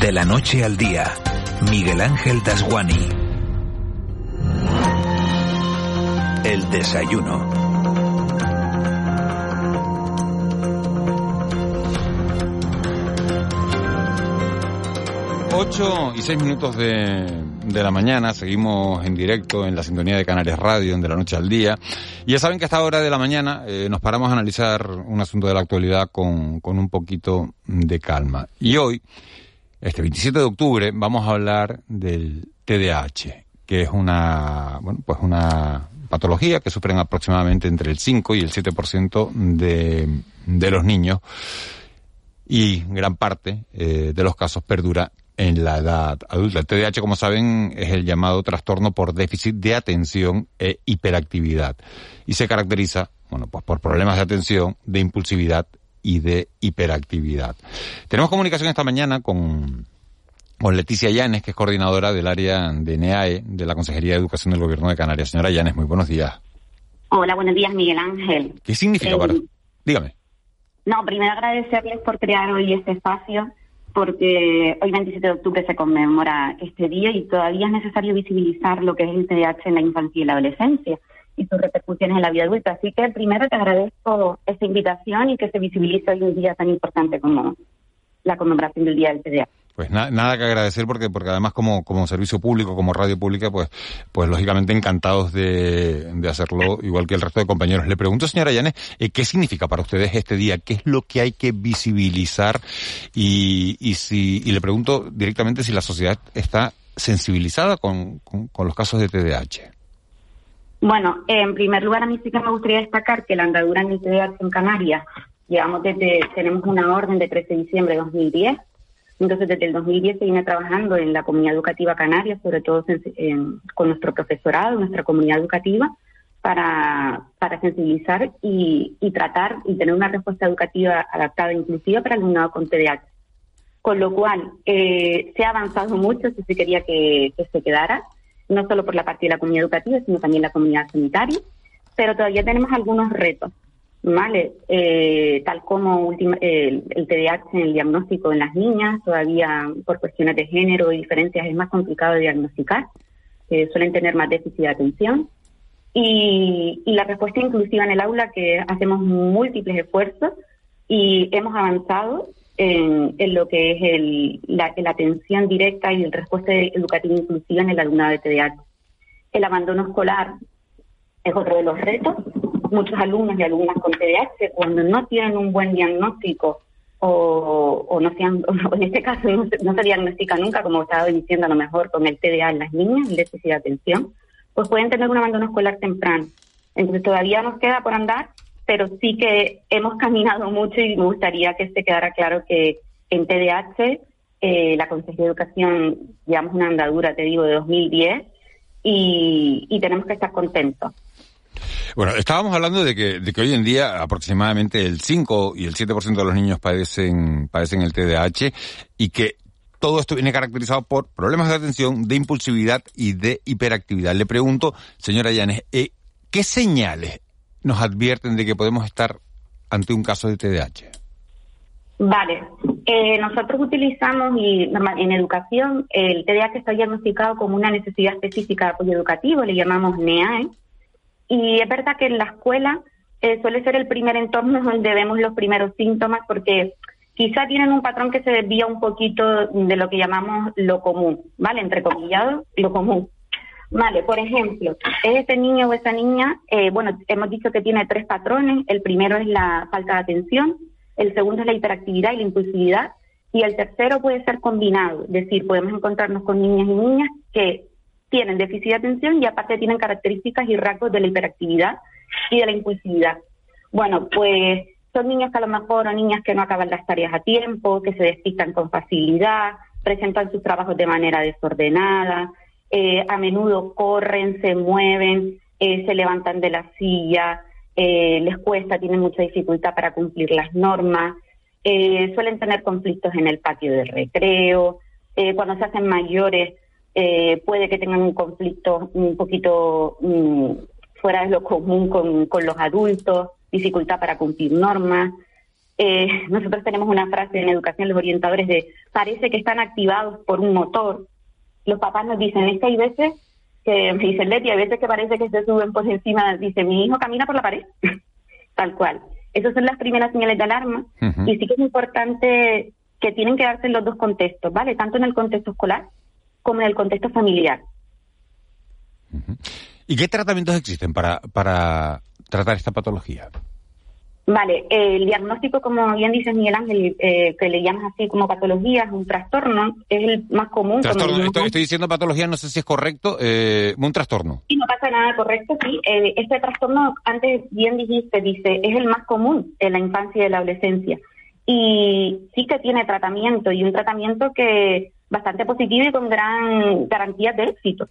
De la noche al día, Miguel Ángel Dasguani. El desayuno. 8 y 6 minutos de, de, la mañana, seguimos en directo en la sintonía de Canarias Radio, en De la Noche al Día. Y ya saben que a esta hora de la mañana eh, nos paramos a analizar un asunto de la actualidad con, con un poquito de calma. Y hoy, este 27 de octubre, vamos a hablar del TDAH, que es una, bueno, pues una patología que sufren aproximadamente entre el 5 y el 7% de, de los niños y gran parte eh, de los casos perdura en la edad adulta. El TDAH, como saben, es el llamado trastorno por déficit de atención e hiperactividad y se caracteriza, bueno, pues por problemas de atención, de impulsividad y de hiperactividad. Tenemos comunicación esta mañana con, con Leticia Llanes, que es coordinadora del área de NEAE de la Consejería de Educación del Gobierno de Canarias. Señora Llanes, muy buenos días. Hola, buenos días, Miguel Ángel. ¿Qué significa para...? Eh, Dígame. No, primero agradecerles por crear hoy este espacio porque hoy 27 de octubre se conmemora este día y todavía es necesario visibilizar lo que es el TDAH en la infancia y la adolescencia y sus repercusiones en la vida adulta. Así que primero te agradezco esta invitación y que se visibilice hoy un día tan importante como la conmemoración del Día del TDAH. Pues nada que agradecer porque porque además como como servicio público, como radio pública, pues pues lógicamente encantados de, de hacerlo igual que el resto de compañeros. Le pregunto, señora Llanes, eh, ¿qué significa para ustedes este día? ¿Qué es lo que hay que visibilizar? Y, y si y le pregunto directamente si la sociedad está sensibilizada con, con, con los casos de TDAH. Bueno, en primer lugar, a mí sí que me gustaría destacar que la andadura en el TDAH en Canarias, llevamos desde, tenemos una orden de 13 de diciembre de 2010, entonces, desde el 2010 se viene trabajando en la comunidad educativa canaria, sobre todo con nuestro profesorado, nuestra comunidad educativa, para, para sensibilizar y, tratar y tener una respuesta educativa adaptada e inclusiva para el alumnado con TDAH. Con lo cual, eh, se ha avanzado mucho, si se quería que, que se quedara, no solo por la parte de la comunidad educativa, sino también la comunidad sanitaria, pero todavía tenemos algunos retos. ¿vale? Eh, tal como el, el, TDAH en el diagnóstico en las niñas, todavía por cuestiones de género y diferencias es más complicado de diagnosticar, eh, suelen tener más déficit de atención. Y, y, la respuesta inclusiva en el aula, que hacemos múltiples esfuerzos y hemos avanzado en, lo que es el, la, atención directa y la respuesta educativa inclusiva en el alumnado de TDAH. El abandono escolar es otro de los retos muchos alumnos y alumnas con TDAH cuando no tienen un buen diagnóstico o, o no sean, en este caso no, se diagnostica nunca, como estaba diciendo a lo mejor con el TDA en las niñas, el déficit de atención, pues pueden tener un abandono escolar temprano. Entonces todavía nos queda por andar, pero sí que hemos caminado mucho y me gustaría que se quedara claro que en TDAH eh, la Consejería de Educación llevamos una andadura, te digo, de 2010 y, y tenemos que estar contentos bueno, estábamos hablando de que, de que hoy en día aproximadamente el 5 y el 7% de los niños padecen, padecen el TDAH y que todo esto viene caracterizado por problemas de atención, de impulsividad y de hiperactividad. Le pregunto, señora Llanes, eh, ¿qué señales nos advierten de que podemos estar ante un caso de TDAH? Vale, eh, nosotros utilizamos y en educación el TDAH está diagnosticado como una necesidad específica de apoyo educativo, le llamamos NEAE, y es verdad que en la escuela eh, suele ser el primer entorno donde vemos los primeros síntomas porque quizá tienen un patrón que se desvía un poquito de lo que llamamos lo común, ¿vale? Entre comillado, lo común. Vale, por ejemplo, ese niño o esa niña, eh, bueno, hemos dicho que tiene tres patrones. El primero es la falta de atención, el segundo es la hiperactividad y la impulsividad, y el tercero puede ser combinado, es decir, podemos encontrarnos con niñas y niñas que tienen déficit de atención y aparte tienen características y rasgos de la hiperactividad y de la impulsividad. Bueno, pues son niños que a lo mejor o niñas que no acaban las tareas a tiempo, que se despistan con facilidad, presentan sus trabajos de manera desordenada, eh, a menudo corren, se mueven, eh, se levantan de la silla, eh, les cuesta, tienen mucha dificultad para cumplir las normas, suelen tener conflictos en el patio de recreo, cuando se hacen mayores puede que tengan un conflicto un poquito mm, fuera de lo común con, con los adultos, dificultad para cumplir normas. Eh, nosotros tenemos una frase en educación, los orientadores, de parece que están activados por un motor. Los papás nos dicen, es que hay veces que, me dicen Leti, hay veces que parece que se suben por encima, dice, mi hijo camina por la pared, tal cual. Esas son las primeras señales de alarma y sí que es importante que tienen que darse en los dos contextos, ¿vale? Tanto en el contexto escolar como en el contexto familiar. ¿Y qué tratamientos existen para, para tratar esta patología? Vale, el diagnóstico, como bien dice Miguel Ángel, eh, que le llamas así como patología, es un trastorno, es el más común. Trastorno, estoy, diciendo patología, no sé si es correcto, eh, un trastorno. Sí, no pasa nada, correcto, sí. Eh, este trastorno, antes bien dijiste, dice, es el más común en la infancia y la adolescencia. Y sí que tiene tratamiento, y un tratamiento que bastante positivo y con gran garantía de éxito.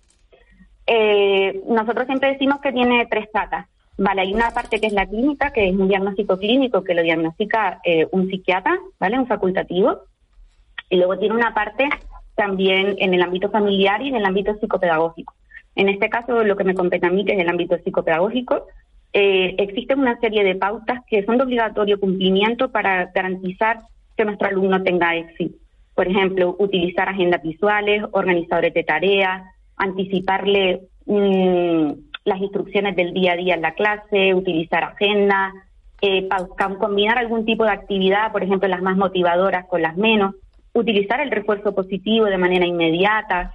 Eh, nosotros siempre decimos que tiene tres patas. Vale, hay una parte que es la clínica, que es un diagnóstico clínico que lo diagnostica eh, un psiquiatra, ¿vale? Un facultativo. Y luego tiene una parte también en el ámbito familiar y en el ámbito psicopedagógico. En este caso, lo que me compete a mí, que es el ámbito psicopedagógico, eh, existen una serie de pautas que son de obligatorio cumplimiento para garantizar que nuestro alumno tenga éxito. Por ejemplo, utilizar agendas visuales, organizadores de tareas, anticiparle las instrucciones del día a día en la clase, utilizar agenda, eh, combinar algún tipo de actividad, por ejemplo, las más motivadoras con las menos, utilizar el refuerzo positivo de manera inmediata.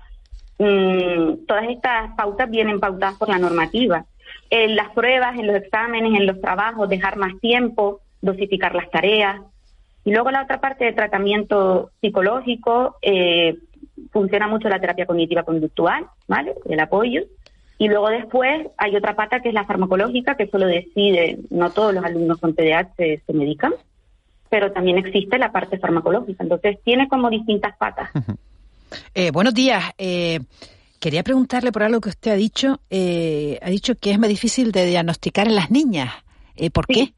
Mm, todas estas pautas vienen pautadas por la normativa. En las pruebas, en los exámenes, en los trabajos, dejar más tiempo, dosificar las tareas. Y luego la otra parte de tratamiento psicológico, eh, funciona mucho la terapia cognitiva conductual, ¿vale? El apoyo. Y luego después hay otra pata que es la farmacológica, que solo decide, no todos los alumnos con TDAH se, medican, pero también existe la parte farmacológica. Entonces tiene como distintas patas. Eh, buenos días. Eh, quería preguntarle por algo que usted ha dicho. Eh, ha dicho que es más difícil de diagnosticar en las niñas. ¿Por qué?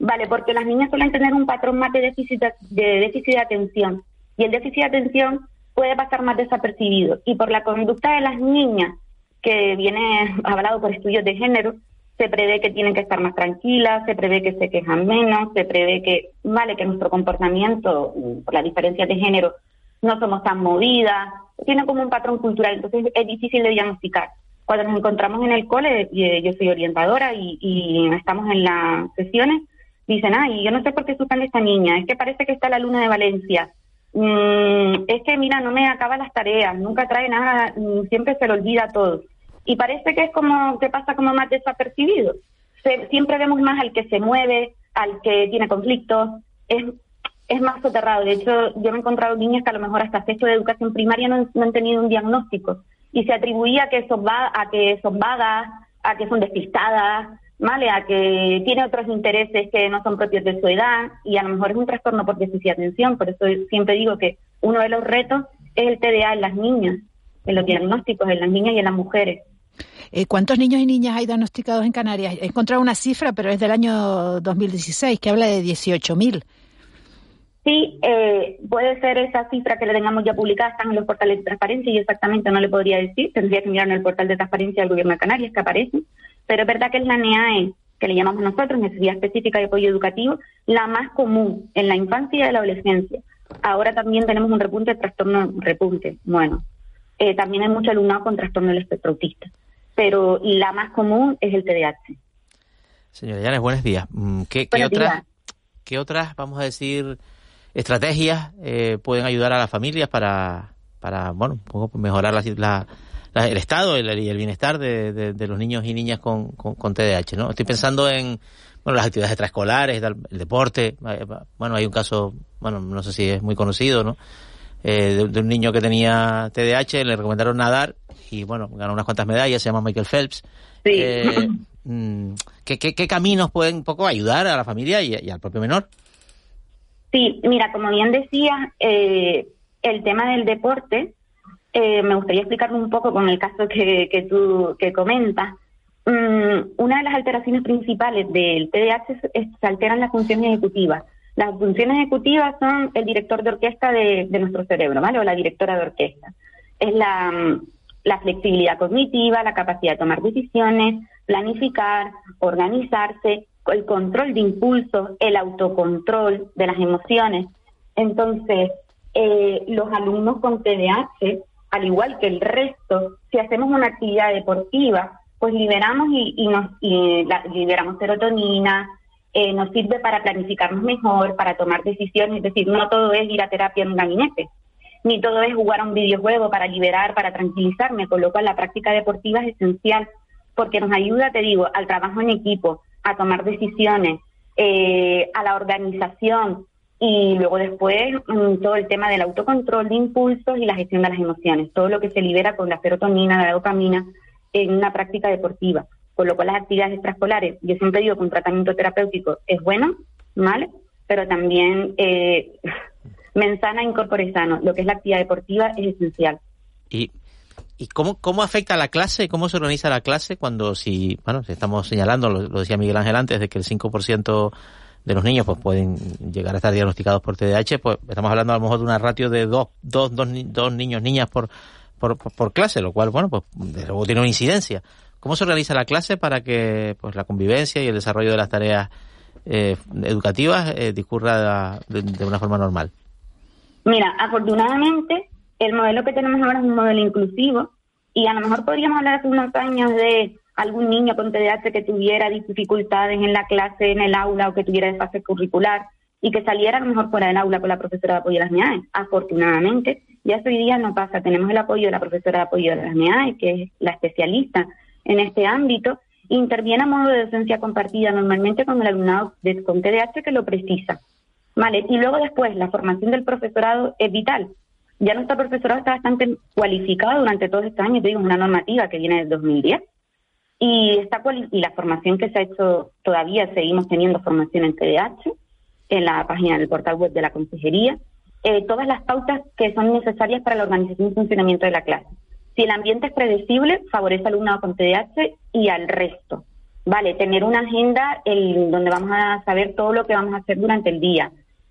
Vale, porque las niñas suelen tener un patrón más de déficit de déficit de atención. Y el déficit de atención puede pasar más desapercibido. Y por la conducta de las niñas, que viene hablado por estudios de género, se prevé que tienen que estar más tranquilas, se prevé que se quejan menos, se prevé que, vale, que nuestro comportamiento, por la diferencia de género, no somos tan movidas, tiene como un patrón cultural, entonces es difícil de diagnosticar. Cuando nos encontramos en el cole, eh, yo soy orientadora y, y estamos en las sesiones, dicen, ay, yo no sé por qué asustan a esta niña, es que parece que está la luna de Valencia, Mm, es que, mira, no me acaba las tareas, nunca trae nada, mm, siempre se lo olvida todo. Y parece que es como que pasa como más desapercibido. siempre vemos más al que se mueve, al que tiene conflictos, es, es más soterrado. De hecho, yo me he encontrado niñas que a lo mejor hasta sexto de educación primaria no, han tenido un diagnóstico y se atribuía que son, va, a que son vagas, a que son despistadas, ¿vale? A que tiene otros intereses que no son propios de su edad y a lo mejor es un trastorno por déficit de atención. Por eso siempre digo que uno de los retos es el TDA en las niñas, en los diagnósticos en las niñas y en las mujeres. Eh, ¿Cuántos niños y niñas hay diagnosticados en Canarias? He encontrado una cifra, pero es del año 2016, que habla de 18.000. Sí, eh, puede ser esa cifra que le tengamos ya publicada, están en los portales de transparencia y exactamente no le podría decir, tendría que mirar en el portal de transparencia del Gobierno de Canarias que aparece pero es verdad que es la NEAE, que le llamamos nosotros, necesidad específica de apoyo educativo, la más común en la infancia y la adolescencia. Ahora también tenemos un repunte de trastorno, repunte, bueno, eh, también hay mucho alumnado con trastorno del espectro autista, pero la más común es el TDAH. Señora Llanes, buenos días. Mm, ¿Qué, otras, ¿Qué otras, vamos a decir, estrategias eh, pueden ayudar a las familias para, para bueno, mejorar la, la, el estado y el, bienestar de, los niños y niñas con, con, TDAH, ¿no? Estoy pensando en bueno, las actividades extraescolares, el deporte. Eh, bueno, hay un caso, bueno, no sé si es muy conocido, ¿no? Eh, de, un niño que tenía TDAH, le recomendaron nadar y, bueno, ganó unas cuantas medallas, se llama Michael Phelps. Sí. Eh, mm, ¿qué, qué, caminos pueden un poco ayudar a la familia y, al propio menor? Sí, mira, como bien decía, eh, el tema del deporte, eh, me gustaría explicarlo un poco con el caso que, que tú que comentas. Mm, una de las alteraciones principales del TDAH es, que se alteran las funciones ejecutivas. Las funciones ejecutivas son el director de orquesta de, nuestro cerebro, ¿vale? O la directora de orquesta. Es la, mm, la flexibilidad cognitiva, la capacidad de tomar decisiones, planificar, organizarse, el control de impulsos, el autocontrol de las emociones. Entonces, eh, los alumnos con TDAH, al igual que el resto, si hacemos una actividad deportiva, pues liberamos y, nos liberamos serotonina, eh, nos sirve para planificarnos mejor, para tomar decisiones, es decir, no todo es ir a terapia en un gabinete, ni todo es jugar a un videojuego para liberar, para tranquilizarme, con lo cual la práctica deportiva es esencial porque nos ayuda, te digo, al trabajo en equipo, a tomar decisiones, eh, a la organización y luego después mm, todo el tema del autocontrol de impulsos y la gestión de las emociones, todo lo que se libera con la serotonina, la dopamina, en una práctica deportiva. Con lo cual las actividades extraescolares, yo siempre digo que un tratamiento terapéutico es bueno, ¿vale? Pero también eh, mensana incorpore sano. Lo que es la actividad deportiva es esencial. ¿Y, y cómo, cómo afecta la clase? ¿Cómo se organiza la clase cuando si, bueno, si estamos señalando, lo, decía Miguel Ángel antes, de que el 5% de los niños pues pueden llegar a estar diagnosticados por TDAH, pues estamos hablando a lo mejor de una ratio de dos, dos, dos, dos niños, niñas por por, clase, lo cual, bueno, pues luego tiene una incidencia. ¿Cómo se organiza la clase para que pues la convivencia y el desarrollo de las tareas eh, educativas eh, discurra de, una forma normal? Mira, afortunadamente el modelo que tenemos ahora es un modelo inclusivo y a lo mejor podríamos hablar hace unos años de algún niño con TDAH que tuviera dificultades en la clase, en el aula o que tuviera desfase curricular y que saliera a lo mejor fuera del aula con la profesora de apoyo de las MIAE. Afortunadamente, ya hoy día no pasa. Tenemos el apoyo de la profesora de apoyo de las MIAE, que es la especialista en este ámbito, interviene a modo de docencia compartida normalmente con el alumnado de, con TDAH que lo precisa. Vale, y luego después la formación del profesorado es vital. Ya nuestro profesorado está bastante cualificado durante todos estos años, te digo, una normativa que viene del 2010. Y, está y la formación que se ha hecho todavía, seguimos teniendo formación en TDAH, en la página del portal web de la consejería, eh, todas las pautas que son necesarias para la organización y funcionamiento de la clase. Si el ambiente es predecible, favorece al alumnado con TDAH y al resto. Vale, tener una agenda el, donde vamos a saber todo lo que vamos a hacer durante el día.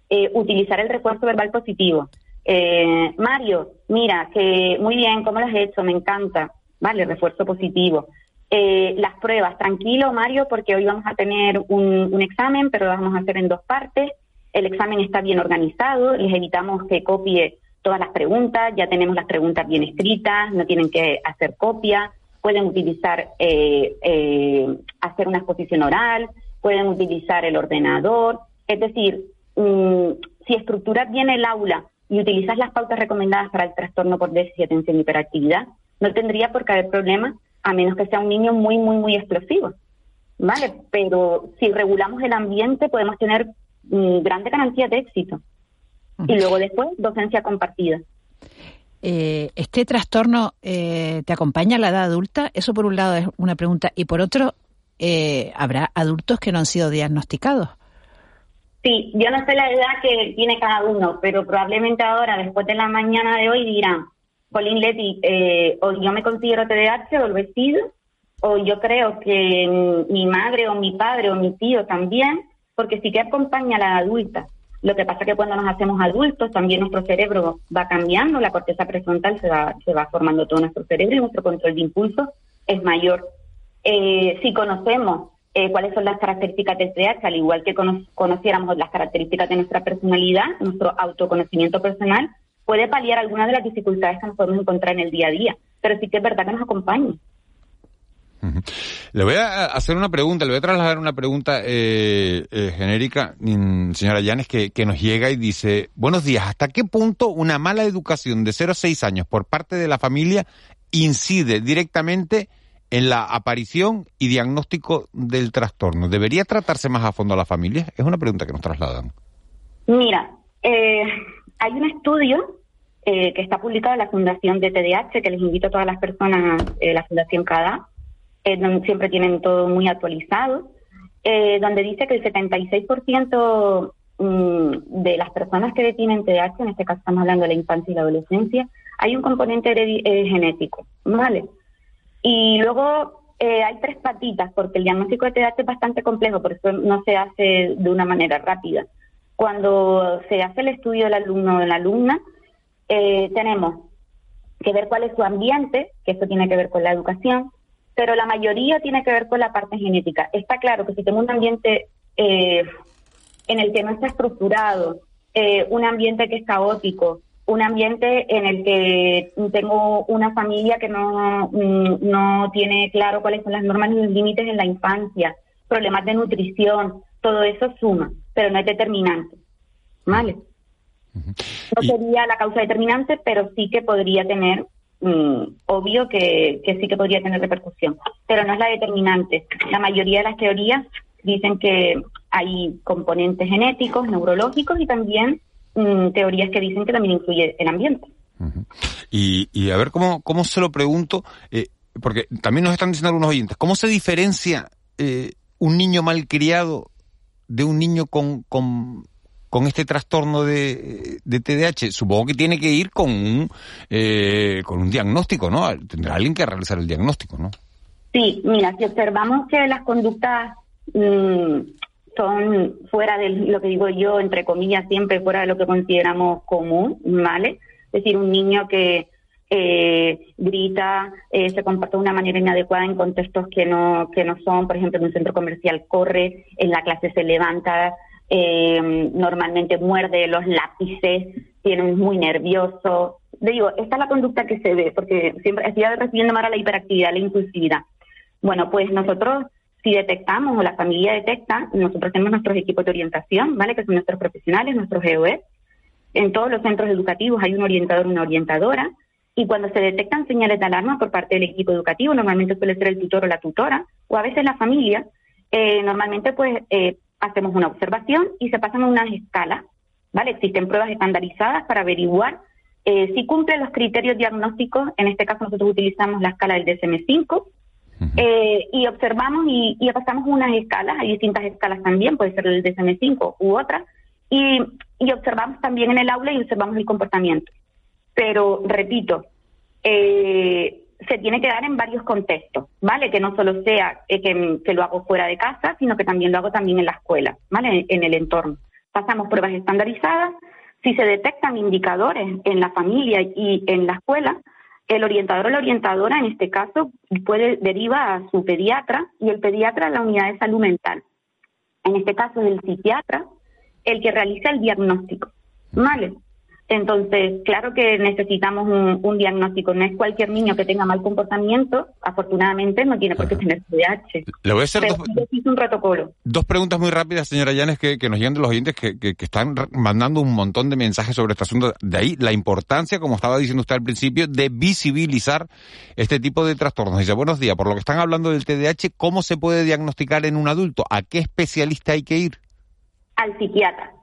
Eh, utilizar el refuerzo verbal positivo. Eh, Mario, mira, que muy bien, ¿cómo lo has hecho? Me encanta. Vale, refuerzo positivo. Eh, las pruebas, tranquilo Mario, porque hoy vamos a tener un, examen, pero lo vamos a hacer en dos partes. El examen está bien organizado, les evitamos que copie todas las preguntas, ya tenemos las preguntas bien escritas, no tienen que hacer copia, pueden utilizar, eh, eh, hacer una exposición oral, pueden utilizar el ordenador, es decir, mm, si estructuras bien el aula y utilizas las pautas recomendadas para el trastorno por déficit atención y hiperactividad, no tendría por qué haber problemas a menos que sea un niño muy, muy, muy explosivo. ¿Vale? Pero si regulamos el ambiente podemos tener mm, grandes garantías de éxito. Y luego después, docencia compartida. Eh, ¿Este trastorno eh, te acompaña a la edad adulta? Eso por un lado es una pregunta. Y por otro, eh, ¿habrá adultos que no han sido diagnosticados? Sí, yo no sé la edad que tiene cada uno, pero probablemente ahora, después de la mañana de hoy, dirán, Pauline Leti, eh, o yo me considero TDAH o el vestido, o yo creo que mi madre o mi padre o mi tío también, porque sí que acompaña a la adulta. Lo que pasa que cuando nos hacemos adultos, también nuestro cerebro va cambiando, la corteza prefrontal se va, se va formando todo nuestro cerebro y nuestro control de impulsos es mayor. Eh, si conocemos eh, cuáles son las características del TDAH, al igual que conociéramos las características de nuestra personalidad, nuestro autoconocimiento personal, puede paliar algunas de las dificultades que nos podemos encontrar en el día a día, pero sí que es verdad que nos acompaña. Le voy a hacer una pregunta, le voy a trasladar una pregunta eh, eh, genérica, mm, señora Llanes, que, nos llega y dice, buenos días, ¿hasta qué punto una mala educación de 0 a 6 años por parte de la familia incide directamente en la aparición y diagnóstico del trastorno? ¿Debería tratarse más a fondo a la familia? Es una pregunta que nos trasladan. Mira, eh, hay un estudio eh, que está publicado en la Fundación de TDH, que les invito a todas las personas, eh, la Fundación CADA, donde siempre tienen todo muy actualizado, donde dice que el 76% mm, de las personas que tienen TDAH, en este caso estamos hablando de la infancia y la adolescencia, hay un componente genético, ¿vale? Y luego eh, hay tres patitas, porque el diagnóstico de TDAH es bastante complejo, por eso no se hace de una manera rápida. Cuando se hace el estudio del alumno o de la alumna, eh, tenemos que ver cuál es su ambiente, que eso tiene que ver con la educación, pero la mayoría tiene que ver con la parte genética. Está claro que si tengo un ambiente eh, en el que no está estructurado, un ambiente que es caótico, un ambiente en el que tengo una familia que no, mm, no tiene claro cuáles son las normas y los límites en la infancia, problemas de nutrición, todo eso suma, pero no es determinante. ¿Vale? No sería la causa determinante, pero sí que podría tener, mm, obvio que, que sí que podría tener repercusión, pero no es la determinante. La mayoría de las teorías dicen que hay componentes genéticos, neurológicos y también Mm, teorías que dicen que también influye el ambiente. y, y, a ver cómo, cómo se lo pregunto, eh, porque también nos están diciendo algunos oyentes, ¿cómo se diferencia eh, un niño malcriado de un niño con, con este trastorno de, de, TDAH? Supongo que tiene que ir con un, eh, con un diagnóstico, ¿no? Tendrá alguien que realizar el diagnóstico, ¿no? Sí, mira, si observamos que las conductas mm, son fuera de lo que digo yo, entre comillas, siempre fuera de lo que consideramos común, ¿vale? Es decir, un niño que eh, grita, eh, se comporta de una manera inadecuada en contextos que no, que no son, por ejemplo, en un centro comercial corre, en la clase se levanta, eh, normalmente muerde los lápices, tiene muy nervioso. Digo, esta es la conducta que se ve, porque siempre estoy refiriendo más a la hiperactividad, la impulsividad. Bueno, pues nosotros si detectamos o la familia detecta, nosotros tenemos nuestros equipos de orientación, ¿vale? Que son nuestros profesionales, nuestros GOE. En todos los centros educativos hay un orientador, una orientadora, y cuando se detectan señales de alarma por parte del equipo educativo, normalmente suele ser el tutor o la tutora, o a veces la familia, eh, normalmente pues eh, hacemos una observación y se pasan a unas escalas, ¿vale? Existen pruebas estandarizadas para averiguar eh, si cumple los criterios diagnósticos, en este caso nosotros utilizamos la escala del DSM-5, eh, y observamos y, y, pasamos unas escalas, hay distintas escalas también, puede ser el DSM-5 u otra, y, y, observamos también en el aula y observamos el comportamiento. Pero, repito, eh, se tiene que dar en varios contextos, ¿vale? Que no solo sea eh, que, lo hago fuera de casa, sino que también lo hago también en la escuela, ¿vale? En el entorno. Pasamos pruebas estandarizadas, si se detectan indicadores en la familia y en la escuela, el orientador o la orientadora, en este caso, puede deriva a su pediatra y el pediatra a la unidad de salud mental. En este caso es el psiquiatra el que realiza el diagnóstico. ¿Vale? Entonces, claro que necesitamos un, diagnóstico. No es cualquier niño que tenga mal comportamiento, afortunadamente no tiene por qué tener TDAH. Le voy a hacer dos, un protocolo. dos preguntas muy rápidas, señora Llanes, que, nos llegan de los oyentes que, que, están mandando un montón de mensajes sobre este asunto. De ahí la importancia, como estaba diciendo usted al principio, de visibilizar este tipo de trastornos. Dice, buenos días, por lo que están hablando del TDAH, ¿cómo se puede diagnosticar en un adulto? ¿A qué especialista hay que ir? Al psiquiatra.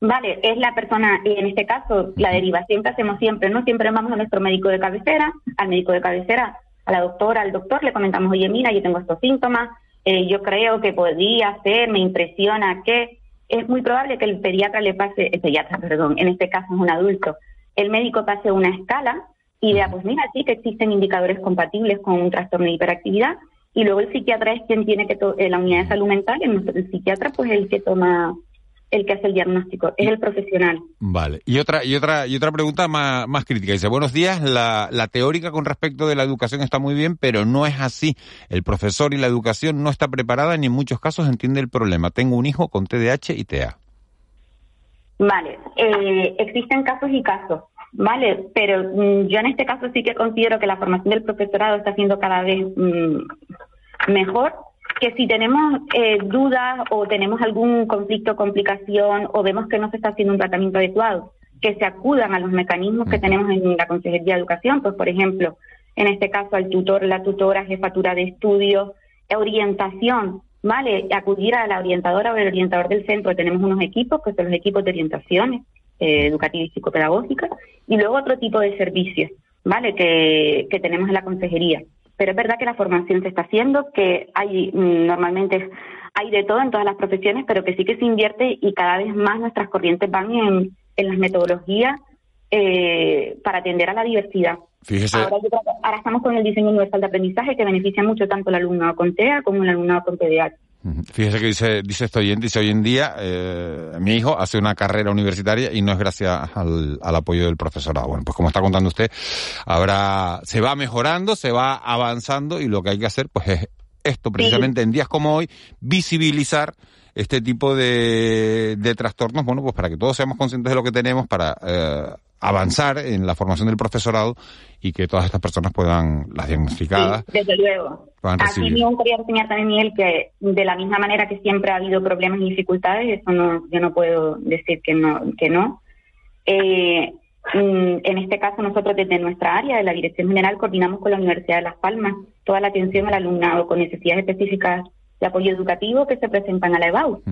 Vale, es la persona, y en este caso, la derivación que hacemos siempre, ¿no? Siempre vamos a nuestro médico de cabecera, al médico de cabecera, a la doctora, al doctor, le comentamos, oye, mira, yo tengo estos síntomas, eh, yo creo que podría ser, me impresiona que es muy probable que el pediatra le pase, el pediatra, perdón, en este caso es un adulto, el médico pase una escala y vea, pues mira, sí que existen indicadores compatibles con un trastorno de hiperactividad, y luego el psiquiatra es quien tiene que, eh, la unidad de salud mental, el psiquiatra pues es el que toma el que hace el diagnóstico, es el profesional. Vale. Y otra y otra y otra pregunta más, más crítica. Dice, buenos días, la, la teórica con respecto de la educación está muy bien, pero no es así. El profesor y la educación no está preparada ni en muchos casos entiende el problema. Tengo un hijo con TDAH y TA. Vale, eh, existen casos y casos, ¿vale? Pero mm, yo en este caso sí que considero que la formación del profesorado está siendo cada vez mm, mejor que si tenemos eh, dudas o tenemos algún conflicto, complicación o vemos que no se está haciendo un tratamiento adecuado, que se acudan a los mecanismos que tenemos en la Consejería de Educación, pues por ejemplo, en este caso al tutor, la tutora, jefatura de estudio, orientación, ¿vale? Acudir a la orientadora o el orientador del centro, tenemos unos equipos que son los equipos de orientaciones eh, educativa y psicopedagógica, y luego otro tipo de servicios, ¿vale? Que, que tenemos en la consejería pero es verdad que la formación se está haciendo, que hay mm, normalmente hay de todo en todas las profesiones, pero que sí que se invierte y cada vez más nuestras corrientes van en, en las metodologías eh, para atender a la diversidad. Ahora, estamos con el diseño universal de aprendizaje que beneficia mucho tanto al alumnado con TEA como al alumnado con TDAH. Fíjese que dice, dice esto oyente, dice hoy en día eh, mi hijo hace una carrera universitaria y no es gracias al, apoyo del profesorado. Bueno, pues como está contando usted, ahora se va mejorando, se va avanzando y lo que hay que hacer pues es esto, precisamente en días como hoy, visibilizar este tipo de, de trastornos, bueno, pues para que todos seamos conscientes de lo que tenemos, para eh, avanzar en la formación del profesorado y que todas estas personas puedan, las diagnosticadas. desde luego. Aquí me gustaría enseñar también, Miguel, que de la misma manera que siempre ha habido problemas y dificultades, eso no, yo no puedo decir que no. Que no. Eh, mm, en este caso, nosotros desde nuestra área de la Dirección General coordinamos con la Universidad de Las Palmas toda la atención al alumnado con necesidades específicas de apoyo educativo que se presentan a la EBAU.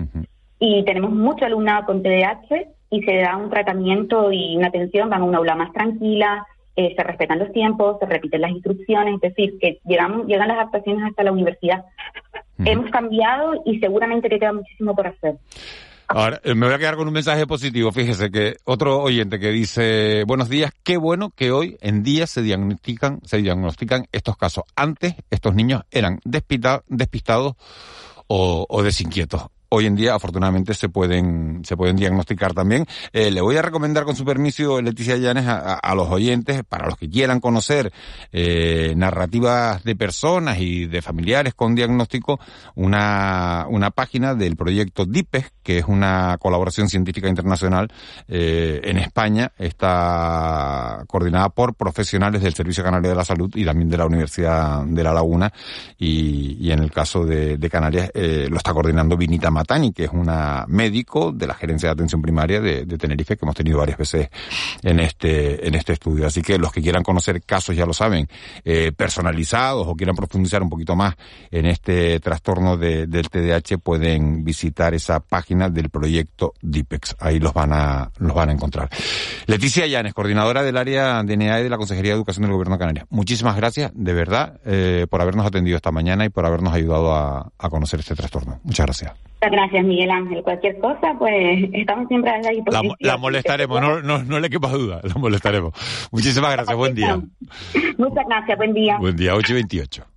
Y tenemos mucho alumnado con TDAH y se da un tratamiento y una atención, van a una aula más tranquila, eh, se respetan los tiempos, se repiten las instrucciones, es decir, que llegamos, llegan las adaptaciones hasta la universidad. Hemos cambiado y seguramente que queda muchísimo por hacer. Ahora, eh, me voy a quedar con un mensaje positivo. Fíjese que otro oyente que dice, buenos días, qué bueno que hoy en día se diagnostican, se diagnostican estos casos. Antes estos niños eran despistados o, o desinquietos hoy en día afortunadamente se pueden se pueden diagnosticar también. Eh, le voy a recomendar con su permiso, Leticia Llanes, a, los oyentes, para los que quieran conocer eh, narrativas de personas y de familiares con diagnóstico, una, una página del proyecto DIPES, que es una colaboración científica internacional eh, en España. Está coordinada por profesionales del Servicio Canario de la Salud y también de la Universidad de La Laguna. Y, y en el caso de, de Canarias eh, lo está coordinando Vinita Matani, que es una médico de la Gerencia de Atención Primaria de, Tenerife, que hemos tenido varias veces en este, en este estudio. Así que los que quieran conocer casos, ya lo saben, eh, personalizados o quieran profundizar un poquito más en este trastorno del TDAH, pueden visitar esa página del proyecto DIPEX. Ahí los van a, los van a encontrar. Leticia Llanes, coordinadora del área DNA y de la Consejería de Educación del Gobierno de. Muchísimas gracias, de verdad, eh, por habernos atendido esta mañana y por habernos ayudado a conocer este trastorno. Muchas gracias. Muchas gracias, Miguel Ángel. Cualquier cosa, pues estamos siempre a la disposición. La, molestaremos, no, no, no le quepa duda, la molestaremos. Muchísimas gracias, buen día. Muchas gracias, buen día. Buen día, 8 y 28.